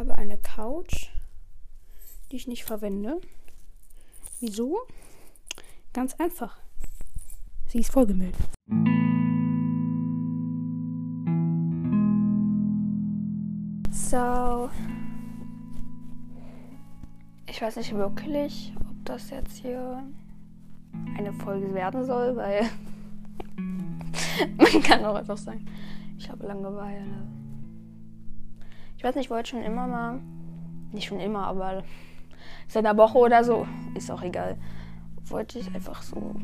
habe eine Couch, die ich nicht verwende. Wieso? Ganz einfach. Sie ist vollgemüllt. So. Ich weiß nicht wirklich, ob das jetzt hier eine Folge werden soll, weil man kann auch einfach sagen, ich habe Langeweile. Ich weiß nicht, ich wollte schon immer mal, nicht schon immer, aber seit einer Woche oder so, ist auch egal, wollte ich einfach so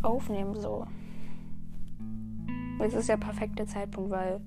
aufnehmen, so. Jetzt ist der perfekte Zeitpunkt, weil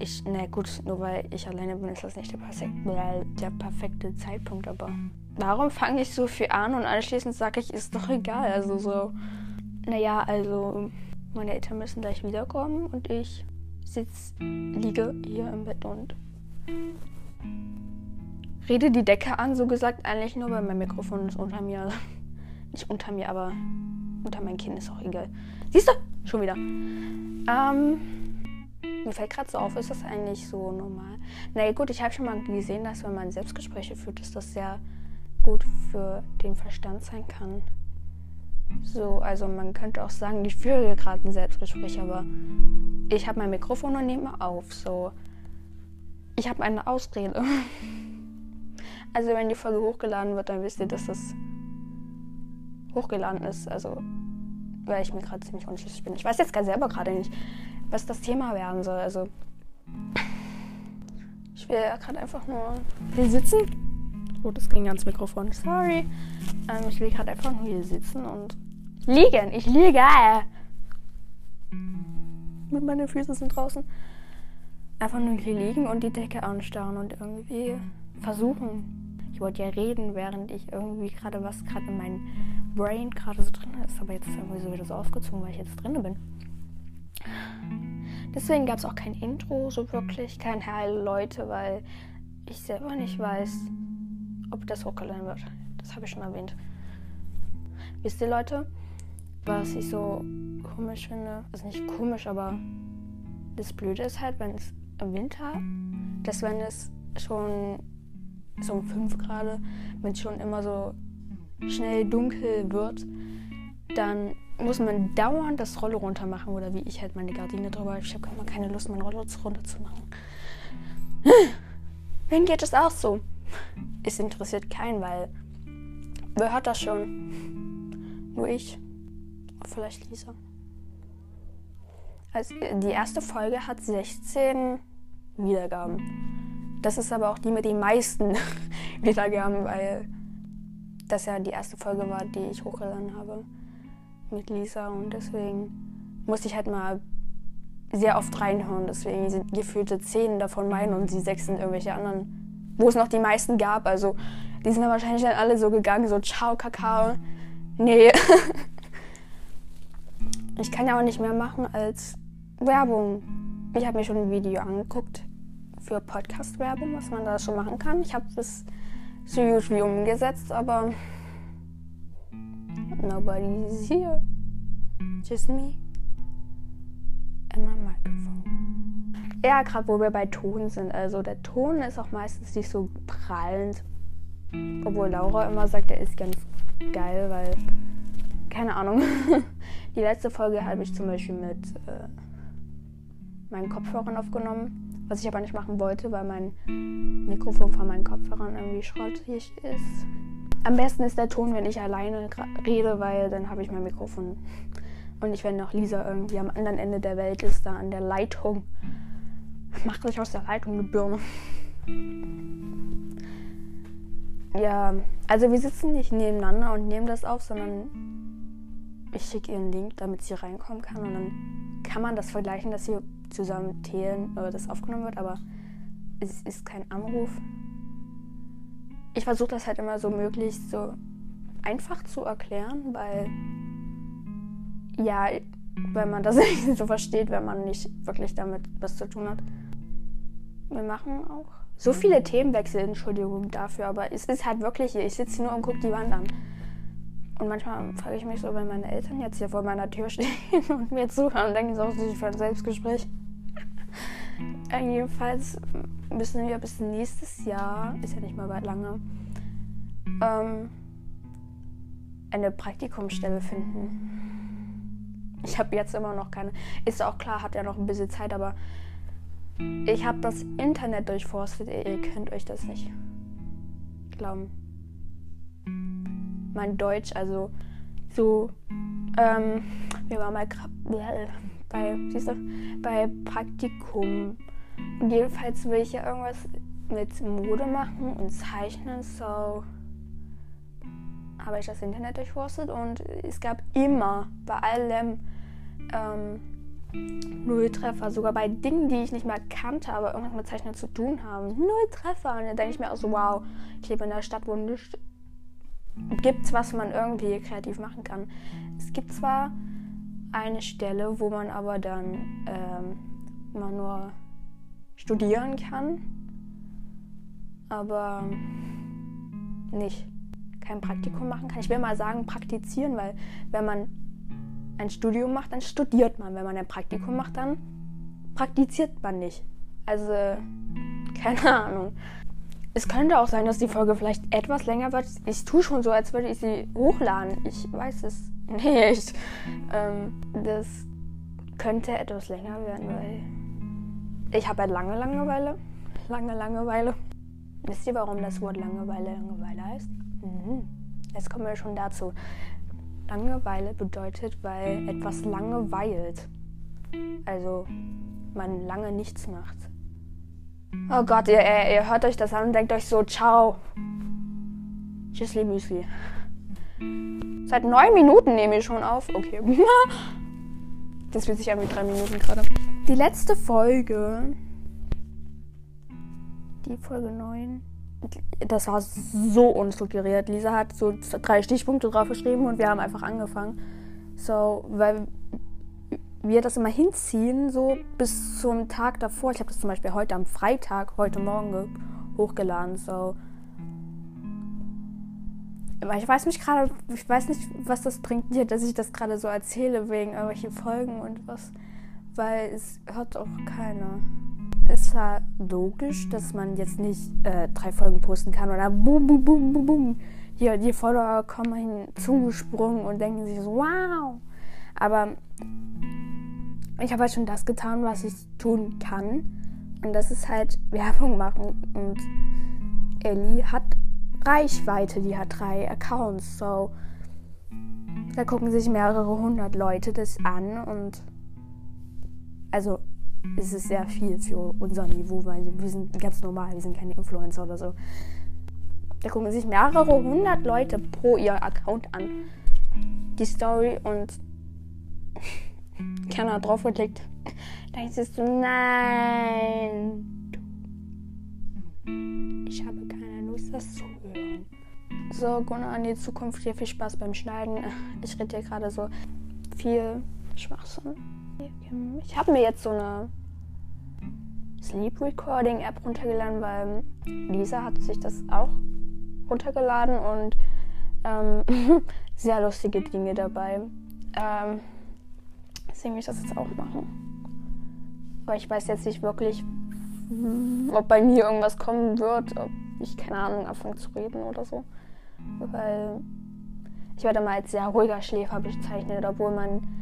ich, na gut, nur weil ich alleine bin, ist das nicht der, perfekte, der perfekte Zeitpunkt, aber warum fange ich so viel an und anschließend sage ich, ist doch egal, also so, naja, also meine Eltern müssen gleich wiederkommen und ich sitz, liege hier im Bett und rede die Decke an, so gesagt, eigentlich nur, weil mein Mikrofon ist unter mir. Nicht unter mir, aber unter mein Kind ist auch egal. Siehst du? Schon wieder. Ähm, mir fällt gerade so auf, ist das eigentlich so normal? Na naja, gut, ich habe schon mal gesehen, dass wenn man Selbstgespräche führt, dass das sehr gut für den Verstand sein kann. So, also man könnte auch sagen, ich führe gerade ein Selbstgespräch, aber ich habe mein Mikrofon und nehme auf. So, ich habe eine Ausrede. Also wenn die Folge hochgeladen wird, dann wisst ihr, dass das hochgeladen ist. Also weil ich mir gerade ziemlich unschlüssig bin. Ich weiß jetzt gar selber gerade nicht, was das Thema werden soll. Also ich will ja gerade einfach nur hier sitzen Oh, das ging ans Mikrofon. Sorry. Ähm, ich will gerade einfach nur hier sitzen und liegen. Ich liege. Mit meinen Füßen sind draußen. Einfach nur hier liegen und die Decke anstarren und irgendwie versuchen. Ich wollte ja reden, während ich irgendwie gerade was gerade in meinem Brain gerade so drin ist. Aber jetzt ist irgendwie so wieder so aufgezogen, weil ich jetzt drin bin. Deswegen gab es auch kein Intro, so wirklich, kein Heil Leute, weil ich selber nicht weiß, ob das hochgeladen wird. Das habe ich schon erwähnt. Wisst ihr, Leute, was ich so komisch finde? Also nicht komisch, aber das Blöde ist halt, wenn es im Winter, dass wenn es schon so um 5 Grad, wenn es schon immer so schnell dunkel wird, dann muss man dauernd das Rollo runter machen oder wie ich halt meine Gardine drüber. Ich habe keine Lust, mein Rollo runter zu machen. Wen geht es auch so? Es interessiert keinen, weil wer hat das schon? Nur ich. Vielleicht Lisa. Also die erste Folge hat 16 Wiedergaben. Das ist aber auch die mit den meisten Wiedergaben, weil das ja die erste Folge war, die ich hochgeladen habe mit Lisa und deswegen musste ich halt mal sehr oft reinhören. Deswegen sind gefühlte 10 davon meine und die sechs sind irgendwelche anderen wo es noch die meisten gab. Also die sind dann wahrscheinlich dann alle so gegangen, so ciao, Kakao. Nee. ich kann ja auch nicht mehr machen als Werbung. Ich habe mir schon ein Video angeguckt für Podcast-Werbung, was man da schon machen kann. Ich habe es so gut wie umgesetzt, aber nobody's here. Just me and my microphone. Ja, gerade wo wir bei Ton sind. Also der Ton ist auch meistens nicht so prallend. Obwohl Laura immer sagt, er ist ganz geil, weil. Keine Ahnung. Die letzte Folge habe ich zum Beispiel mit äh, meinen Kopfhörern aufgenommen. Was ich aber nicht machen wollte, weil mein Mikrofon von meinen Kopfhörern irgendwie schrottig ist. Am besten ist der Ton, wenn ich alleine rede, weil dann habe ich mein Mikrofon. Und nicht, wenn noch Lisa irgendwie am anderen Ende der Welt ist, da an der Leitung. Macht sich aus der Leitung eine Birne. Ja, also wir sitzen nicht nebeneinander und nehmen das auf, sondern ich schicke ihr einen Link, damit sie reinkommen kann und dann kann man das vergleichen, dass sie zusammen zählen oder das aufgenommen wird, aber es ist kein Anruf. Ich versuche das halt immer so möglichst so einfach zu erklären, weil ja, weil man das nicht so versteht, wenn man nicht wirklich damit was zu tun hat. Wir machen auch so viele Themenwechsel, Entschuldigung dafür, aber es ist halt wirklich hier. Ich sitze nur und gucke die Wand an. Und manchmal frage ich mich so, wenn meine Eltern jetzt hier vor meiner Tür stehen und mir zuhören, denken sie auch, sie für ein Selbstgespräch. Jedenfalls müssen wir bis nächstes Jahr, ist ja nicht mal weit lange, ähm, eine Praktikumsstelle finden. Ich habe jetzt immer noch keine. Ist auch klar, hat ja noch ein bisschen Zeit, aber ich habe das Internet durchforstet. Ihr könnt euch das nicht glauben. Mein Deutsch, also so, ähm, wir waren mal bei, siehst du, bei Praktikum. Und jedenfalls will ich ja irgendwas mit Mode machen und zeichnen, so habe ich das Internet durchforstet und es gab immer bei allem ähm, null Treffer, sogar bei Dingen, die ich nicht mal kannte, aber irgendwas mit Zeichnen zu tun haben. Null Treffer. Und dann denke ich mir auch so, wow, ich lebe in einer Stadt, wo nichts gibt, was man irgendwie kreativ machen kann. Es gibt zwar eine Stelle, wo man aber dann ähm, mal nur studieren kann, aber nicht kein Praktikum machen kann. Ich will mal sagen praktizieren, weil wenn man ein Studium macht, dann studiert man. Wenn man ein Praktikum macht, dann praktiziert man nicht. Also, keine Ahnung. Es könnte auch sein, dass die Folge vielleicht etwas länger wird. Ich tue schon so, als würde ich sie hochladen. Ich weiß es nicht. Ähm, das könnte etwas länger werden, weil ich habe halt lange Langeweile. Lange Langeweile. Wisst ihr, warum das Wort Langeweile Langeweile heißt? Mhm. Jetzt kommen wir schon dazu. Langeweile bedeutet, weil etwas lange weilt. Also man lange nichts macht. Oh Gott, ihr, ihr, hört euch das an und denkt euch so, ciao. Tschüssli Müsli. Seit neun Minuten nehme ich schon auf. Okay. Das fühlt sich an wie drei Minuten gerade. Die letzte Folge. Die Folge 9 das war so unstrukturiert. Lisa hat so drei Stichpunkte drauf geschrieben und wir haben einfach angefangen. So, weil wir das immer hinziehen, so bis zum Tag davor. Ich habe das zum Beispiel heute am Freitag, heute Morgen hochgeladen. So. Aber ich weiß mich gerade, ich weiß nicht, was das bringt hier, dass ich das gerade so erzähle wegen irgendwelche Folgen und was, weil es hört auch keiner ist zwar logisch, dass man jetzt nicht äh, drei Folgen posten kann oder boom, boom, boom, boom, boom. Hier, die Follower kommen zugesprungen und denken sich so, wow. Aber ich habe halt schon das getan, was ich tun kann. Und das ist halt Werbung machen. Und Ellie hat Reichweite, die hat drei Accounts. So, da gucken sich mehrere hundert Leute das an und also ist es sehr viel für unser Niveau, weil wir sind ganz normal, wir sind keine Influencer oder so. Da gucken sich mehrere hundert Leute pro ihr Account an. Die Story und keiner drauf geklickt. Da es so, nein. Ich habe keine Lust, das zu hören. So, Gunnar, an die Zukunft hier viel Spaß beim Schneiden. Ich rede hier gerade so viel Schwachsinn. Ich habe mir jetzt so eine Sleep Recording App runtergeladen, weil Lisa hat sich das auch runtergeladen und ähm, sehr lustige Dinge dabei. Ähm, deswegen will ich das jetzt auch machen. Aber ich weiß jetzt nicht wirklich, ob bei mir irgendwas kommen wird, ob ich, keine Ahnung, anfange zu reden oder so. Weil ich werde mal als sehr ruhiger Schläfer bezeichnet, obwohl man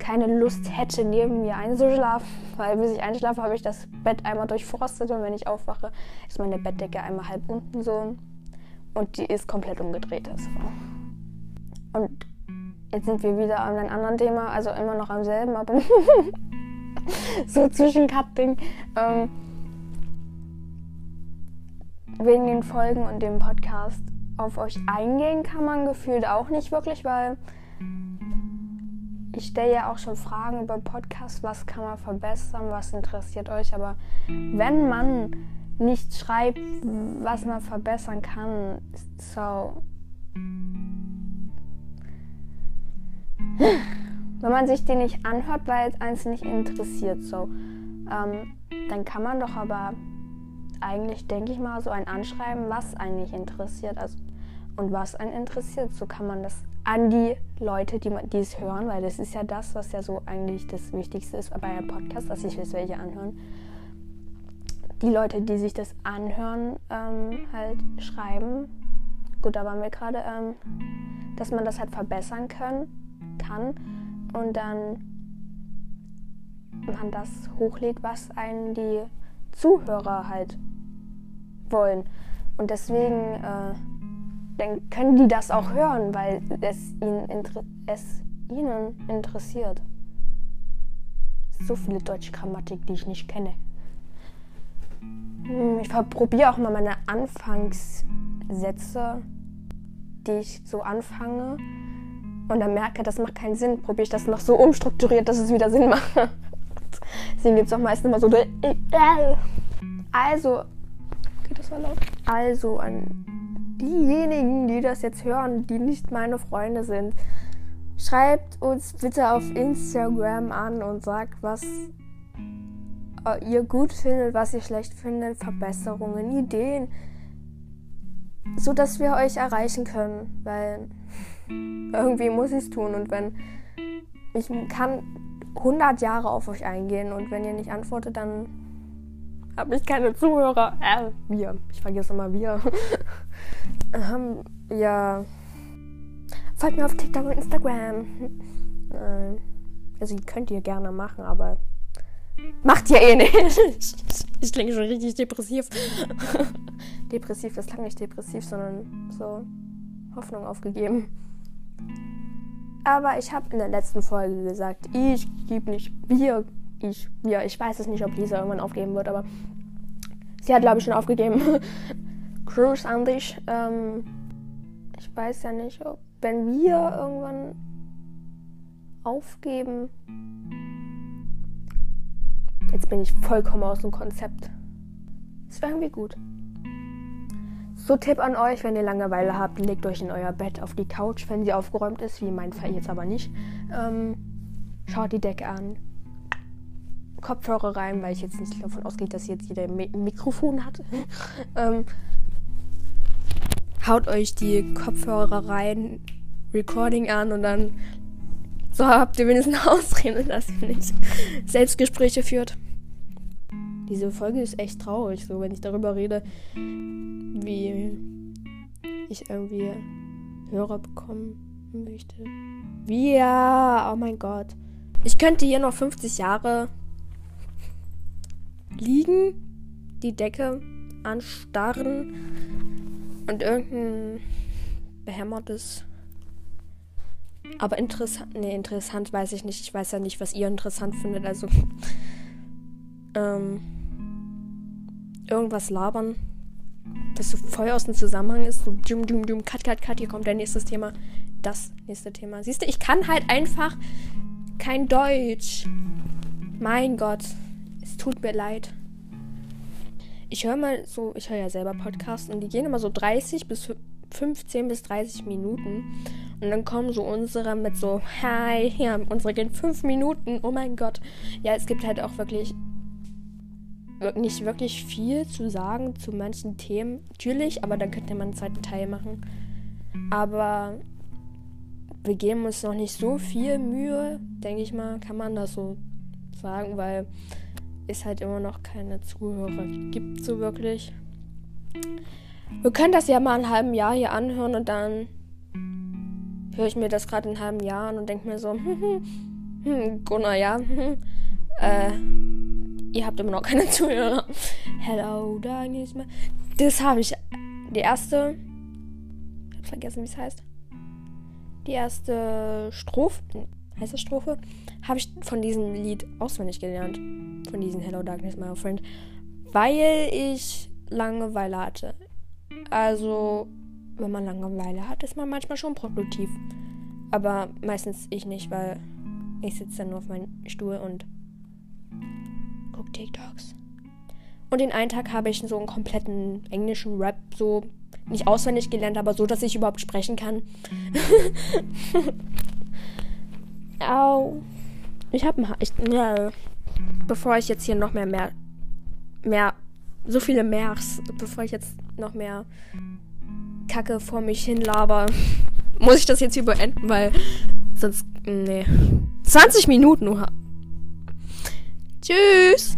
keine Lust hätte, neben mir einzuschlafen, weil bis ich einschlafe, habe ich das Bett einmal durchforstet und wenn ich aufwache, ist meine Bettdecke einmal halb unten so und die ist komplett umgedreht. Also. Und jetzt sind wir wieder an einem anderen Thema, also immer noch am selben, aber so zwischen Cutting. Ähm, wegen den Folgen und dem Podcast auf euch eingehen kann man gefühlt auch nicht wirklich, weil ich stelle ja auch schon Fragen über Podcasts, was kann man verbessern, was interessiert euch, aber wenn man nicht schreibt, was man verbessern kann, so. Wenn man sich die nicht anhört, weil es eins nicht interessiert, so, ähm, dann kann man doch aber eigentlich, denke ich mal, so ein Anschreiben, was eigentlich interessiert also, und was einen interessiert. So kann man das an die Leute, die, die es hören, weil das ist ja das, was ja so eigentlich das Wichtigste ist bei einem Podcast, dass sich das welche anhören. die Leute, die sich das anhören, ähm, halt schreiben. Gut, da waren wir gerade, ähm, dass man das halt verbessern können, kann und dann man das hochlädt, was einen die Zuhörer halt wollen. Und deswegen äh, dann können die das auch hören, weil es ihnen, es ihnen interessiert. So viele deutsche Grammatik, die ich nicht kenne. Hm, ich probiere auch mal meine Anfangssätze, die ich so anfange und dann merke, das macht keinen Sinn, probiere ich das noch so umstrukturiert, dass es wieder Sinn macht. Deswegen gibt es auch meistens immer so. Also. Okay, das war laut. Also an diejenigen, die das jetzt hören, die nicht meine Freunde sind, schreibt uns bitte auf Instagram an und sagt, was äh, ihr gut findet, was ihr schlecht findet, Verbesserungen, Ideen, so dass wir euch erreichen können, weil irgendwie muss ich es tun und wenn ich kann 100 Jahre auf euch eingehen und wenn ihr nicht antwortet, dann habe ich keine Zuhörer. Äh, wir. Ich vergesse immer wir. ähm, ja. Folgt mir auf TikTok und Instagram. Nein. Also, könnt ihr gerne machen, aber macht ihr eh nicht. ich klinge schon richtig depressiv. depressiv ist lang nicht depressiv, sondern so Hoffnung aufgegeben. Aber ich habe in der letzten Folge gesagt, ich gebe nicht, wir, ich, wir. Ich weiß es nicht, ob Lisa irgendwann aufgeben wird, aber sie hat, glaube ich, schon aufgegeben. Cruise an dich. Ähm, ich weiß ja nicht, ob, wenn wir irgendwann aufgeben. Jetzt bin ich vollkommen aus dem Konzept. Ist irgendwie gut. So Tipp an euch, wenn ihr Langeweile habt, legt euch in euer Bett auf die Couch, wenn sie aufgeräumt ist, wie in meinem Fall jetzt aber nicht. Ähm, schaut die Decke an. Kopfhörer rein, weil ich jetzt nicht davon ausgehe, dass jetzt jeder ein Mikrofon hat. ähm, haut euch die Kopfhörer rein, Recording an und dann so habt ihr wenigstens eine Ausrede, dass ihr nicht Selbstgespräche führt. Diese Folge ist echt traurig, so wenn ich darüber rede, wie ich irgendwie Hörer bekommen möchte. Wie ja, oh mein Gott. Ich könnte hier noch 50 Jahre liegen, die Decke anstarren und irgendein behämmertes. Aber interessant, nee, interessant weiß ich nicht. Ich weiß ja nicht, was ihr interessant findet. Also, ähm, irgendwas labern, das so voll aus dem Zusammenhang ist. So dum, dum, dum, cut, cut, cut, hier kommt dein nächstes Thema. Das nächste Thema. Siehst du, ich kann halt einfach kein Deutsch. Mein Gott, es tut mir leid. Ich höre mal so, ich höre ja selber Podcasts und die gehen immer so 30 bis 15 bis 30 Minuten. Und dann kommen so unsere mit so, hi, ja, unsere gehen 5 Minuten. Oh mein Gott. Ja, es gibt halt auch wirklich nicht wirklich viel zu sagen zu manchen Themen. Natürlich, aber dann könnte man einen zweiten Teil machen. Aber wir geben uns noch nicht so viel Mühe, denke ich mal, kann man das so sagen, weil es halt immer noch keine Zuhörer gibt, so wirklich. Wir können das ja mal ein halben Jahr hier anhören und dann höre ich mir das gerade in einem halben Jahr an und denke mir so, hm, hm, hm, Gunnar, ja, hm, äh, Ihr habt immer noch keine Zuhörer. Hello, darkness. Das habe ich. Die erste. Ich habe vergessen, wie es heißt. Die erste Strophe. Heißt das Strophe? Habe ich von diesem Lied auswendig gelernt. Von diesem Hello, Darkness, my friend. Weil ich Langeweile hatte. Also, wenn man Langeweile hat, ist man manchmal schon produktiv. Aber meistens ich nicht, weil ich sitze dann nur auf meinem Stuhl und gucke TikToks. Und den einen Tag habe ich so einen kompletten englischen Rap so nicht auswendig gelernt, aber so, dass ich überhaupt sprechen kann. Au. Ich habe ich, ja, bevor ich jetzt hier noch mehr mehr mehr so viele Mehrs, bevor ich jetzt noch mehr Kacke vor mich hin laber, muss ich das jetzt hier beenden, weil sonst nee. 20 Minuten nur. Tschüss.